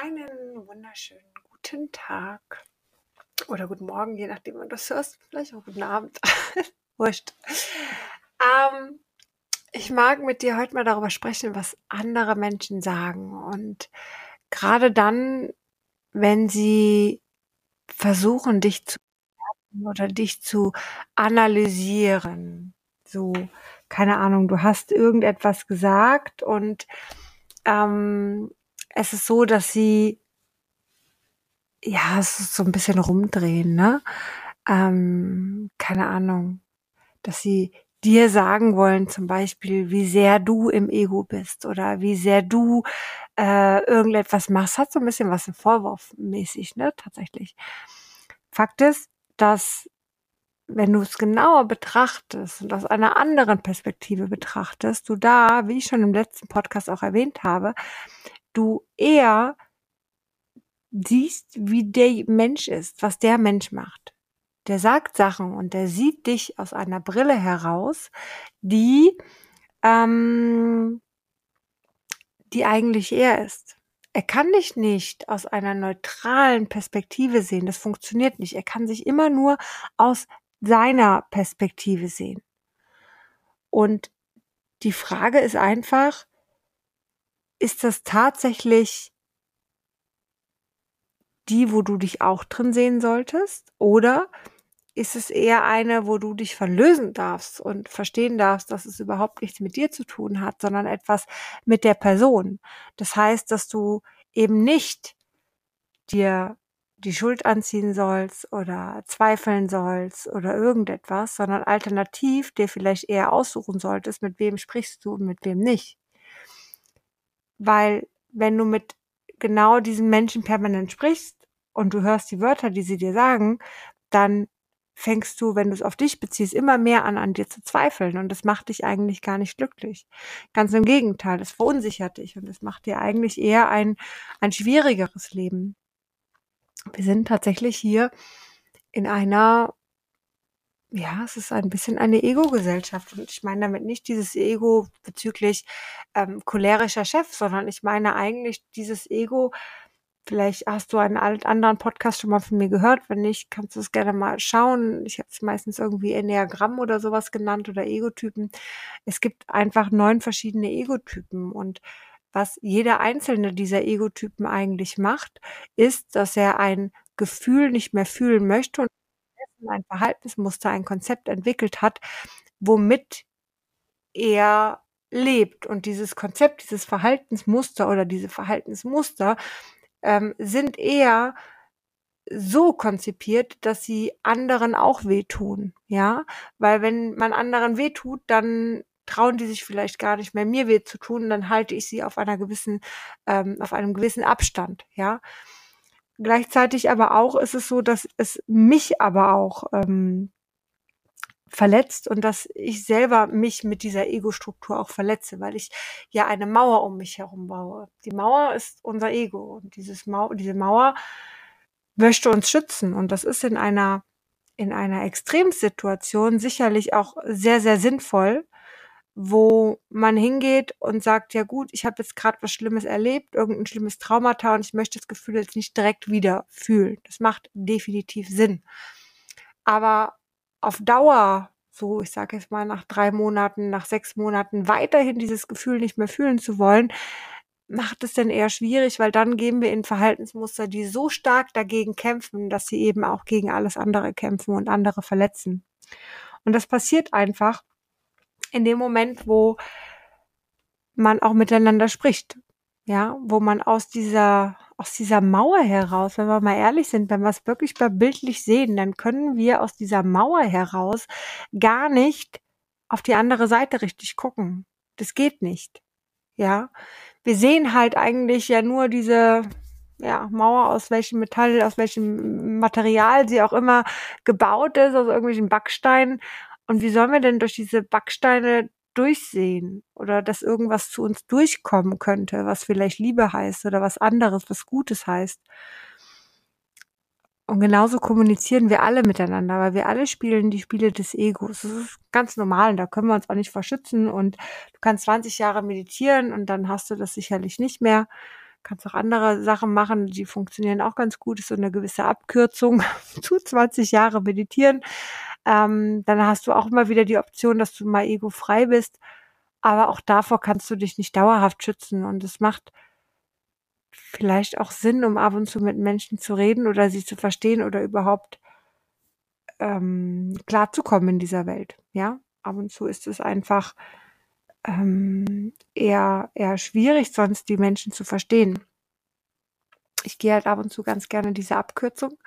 Einen wunderschönen guten Tag oder guten Morgen, je nachdem, wann du das hörst. Vielleicht auch guten Abend. Wurscht. Ähm, ich mag mit dir heute mal darüber sprechen, was andere Menschen sagen. Und gerade dann, wenn sie versuchen, dich zu oder dich zu analysieren. So, keine Ahnung, du hast irgendetwas gesagt und ähm, es ist so, dass sie ja, es ist so ein bisschen rumdrehen, ne? Ähm, keine Ahnung, dass sie dir sagen wollen, zum Beispiel, wie sehr du im Ego bist oder wie sehr du äh, irgendetwas machst, hat so ein bisschen was vorwurfmäßig, ne? Tatsächlich. Fakt ist, dass wenn du es genauer betrachtest und aus einer anderen Perspektive betrachtest, du da, wie ich schon im letzten Podcast auch erwähnt habe, du eher siehst, wie der Mensch ist, was der Mensch macht. Der sagt Sachen und der sieht dich aus einer Brille heraus, die, ähm, die eigentlich er ist. Er kann dich nicht aus einer neutralen Perspektive sehen. Das funktioniert nicht. Er kann sich immer nur aus seiner Perspektive sehen. Und die Frage ist einfach, ist das tatsächlich die, wo du dich auch drin sehen solltest? Oder ist es eher eine, wo du dich verlösen darfst und verstehen darfst, dass es überhaupt nichts mit dir zu tun hat, sondern etwas mit der Person? Das heißt, dass du eben nicht dir die Schuld anziehen sollst oder zweifeln sollst oder irgendetwas, sondern alternativ dir vielleicht eher aussuchen solltest, mit wem sprichst du und mit wem nicht. Weil wenn du mit genau diesen Menschen permanent sprichst und du hörst die Wörter, die sie dir sagen, dann fängst du, wenn du es auf dich beziehst, immer mehr an, an dir zu zweifeln. Und das macht dich eigentlich gar nicht glücklich. Ganz im Gegenteil, das verunsichert dich und das macht dir eigentlich eher ein, ein schwierigeres Leben. Wir sind tatsächlich hier in einer, ja, es ist ein bisschen eine Ego-Gesellschaft. Und ich meine damit nicht dieses Ego bezüglich ähm, cholerischer Chef, sondern ich meine eigentlich dieses Ego, Vielleicht hast du einen anderen Podcast schon mal von mir gehört. Wenn nicht, kannst du es gerne mal schauen. Ich habe es meistens irgendwie Enneagramm oder sowas genannt oder Egotypen. Es gibt einfach neun verschiedene Egotypen und was jeder einzelne dieser Egotypen eigentlich macht, ist, dass er ein Gefühl nicht mehr fühlen möchte und ein Verhaltensmuster, ein Konzept entwickelt hat, womit er lebt. Und dieses Konzept, dieses Verhaltensmuster oder diese Verhaltensmuster ähm, sind eher so konzipiert, dass sie anderen auch wehtun, ja, weil wenn man anderen wehtut, dann trauen die sich vielleicht gar nicht mehr mir weh zu tun, dann halte ich sie auf einer gewissen, ähm, auf einem gewissen Abstand, ja. Gleichzeitig aber auch ist es so, dass es mich aber auch ähm, verletzt und dass ich selber mich mit dieser Ego-Struktur auch verletze, weil ich ja eine Mauer um mich herum baue. Die Mauer ist unser Ego und dieses Mau diese Mauer möchte uns schützen und das ist in einer in einer Extremsituation sicherlich auch sehr sehr sinnvoll, wo man hingeht und sagt, ja gut, ich habe jetzt gerade was Schlimmes erlebt, irgendein schlimmes Traumata und ich möchte das Gefühl jetzt nicht direkt wieder fühlen. Das macht definitiv Sinn. Aber auf Dauer, so ich sage jetzt mal nach drei Monaten, nach sechs Monaten weiterhin dieses Gefühl nicht mehr fühlen zu wollen, macht es dann eher schwierig, weil dann gehen wir in Verhaltensmuster, die so stark dagegen kämpfen, dass sie eben auch gegen alles andere kämpfen und andere verletzen. Und das passiert einfach in dem Moment, wo man auch miteinander spricht, ja, wo man aus dieser aus dieser Mauer heraus, wenn wir mal ehrlich sind, wenn wir es wirklich mal bildlich sehen, dann können wir aus dieser Mauer heraus gar nicht auf die andere Seite richtig gucken. Das geht nicht. Ja, wir sehen halt eigentlich ja nur diese ja, Mauer, aus welchem Metall, aus welchem Material sie auch immer gebaut ist, aus irgendwelchen Backsteinen. Und wie sollen wir denn durch diese Backsteine durchsehen oder dass irgendwas zu uns durchkommen könnte, was vielleicht Liebe heißt oder was anderes, was Gutes heißt. Und genauso kommunizieren wir alle miteinander, weil wir alle spielen die Spiele des Egos. Das ist ganz normal und da können wir uns auch nicht verschützen. Und du kannst 20 Jahre meditieren und dann hast du das sicherlich nicht mehr. Kannst auch andere Sachen machen, die funktionieren auch ganz gut. Ist so eine gewisse Abkürzung zu 20 Jahre meditieren. Ähm, dann hast du auch immer wieder die Option, dass du mal egofrei bist. Aber auch davor kannst du dich nicht dauerhaft schützen. Und es macht vielleicht auch Sinn, um ab und zu mit Menschen zu reden oder sie zu verstehen oder überhaupt ähm, klarzukommen in dieser Welt. Ja, ab und zu ist es einfach ähm, eher, eher schwierig, sonst die Menschen zu verstehen. Ich gehe halt ab und zu ganz gerne diese Abkürzung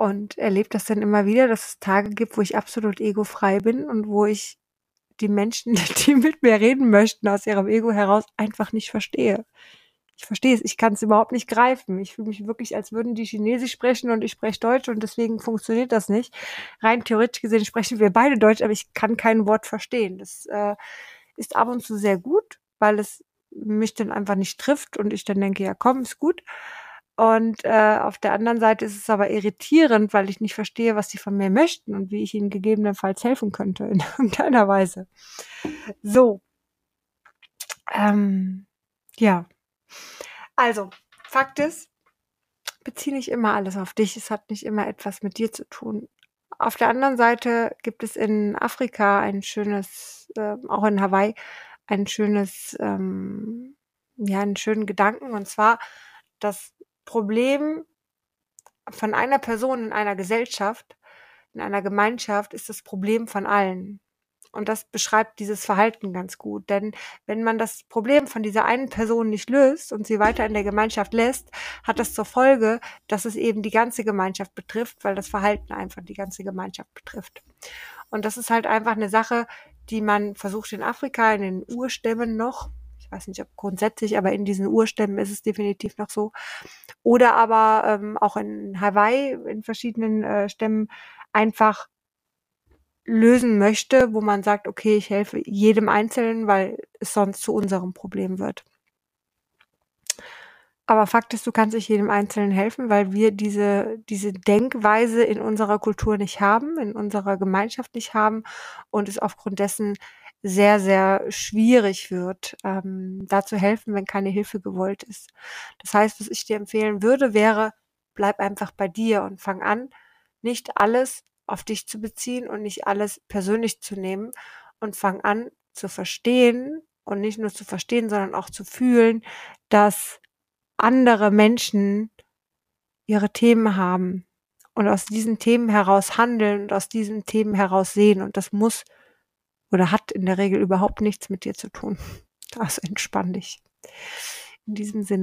und erlebe das dann immer wieder, dass es Tage gibt, wo ich absolut egofrei bin und wo ich die Menschen, die mit mir reden möchten, aus ihrem Ego heraus einfach nicht verstehe. Ich verstehe es, ich kann es überhaupt nicht greifen. Ich fühle mich wirklich, als würden die Chinesisch sprechen und ich spreche Deutsch und deswegen funktioniert das nicht. Rein theoretisch gesehen sprechen wir beide Deutsch, aber ich kann kein Wort verstehen. Das äh, ist ab und zu sehr gut, weil es mich dann einfach nicht trifft und ich dann denke, ja komm, ist gut. Und äh, auf der anderen Seite ist es aber irritierend, weil ich nicht verstehe, was sie von mir möchten und wie ich ihnen gegebenenfalls helfen könnte in irgendeiner Weise. So. Ähm, ja. Also, Fakt ist, beziehe nicht immer alles auf dich. Es hat nicht immer etwas mit dir zu tun. Auf der anderen Seite gibt es in Afrika ein schönes, äh, auch in Hawaii, ein schönes, ähm, ja, einen schönen Gedanken. Und zwar, das Problem von einer Person in einer Gesellschaft, in einer Gemeinschaft, ist das Problem von allen. Und das beschreibt dieses Verhalten ganz gut. Denn wenn man das Problem von dieser einen Person nicht löst und sie weiter in der Gemeinschaft lässt, hat das zur Folge, dass es eben die ganze Gemeinschaft betrifft, weil das Verhalten einfach die ganze Gemeinschaft betrifft. Und das ist halt einfach eine Sache, die man versucht in Afrika, in den Urstämmen noch, ich weiß nicht, ob grundsätzlich, aber in diesen Urstämmen ist es definitiv noch so. Oder aber ähm, auch in Hawaii, in verschiedenen äh, Stämmen, einfach lösen möchte, wo man sagt, okay, ich helfe jedem Einzelnen, weil es sonst zu unserem Problem wird. Aber Fakt ist, du kannst nicht jedem Einzelnen helfen, weil wir diese, diese Denkweise in unserer Kultur nicht haben, in unserer Gemeinschaft nicht haben und es aufgrund dessen sehr, sehr schwierig wird, ähm, da zu helfen, wenn keine Hilfe gewollt ist. Das heißt, was ich dir empfehlen würde, wäre, bleib einfach bei dir und fang an, nicht alles auf dich zu beziehen und nicht alles persönlich zu nehmen und fang an zu verstehen und nicht nur zu verstehen, sondern auch zu fühlen, dass andere Menschen ihre Themen haben und aus diesen Themen heraus handeln und aus diesen Themen heraus sehen und das muss oder hat in der Regel überhaupt nichts mit dir zu tun. Also entspann dich. In diesem Sinne.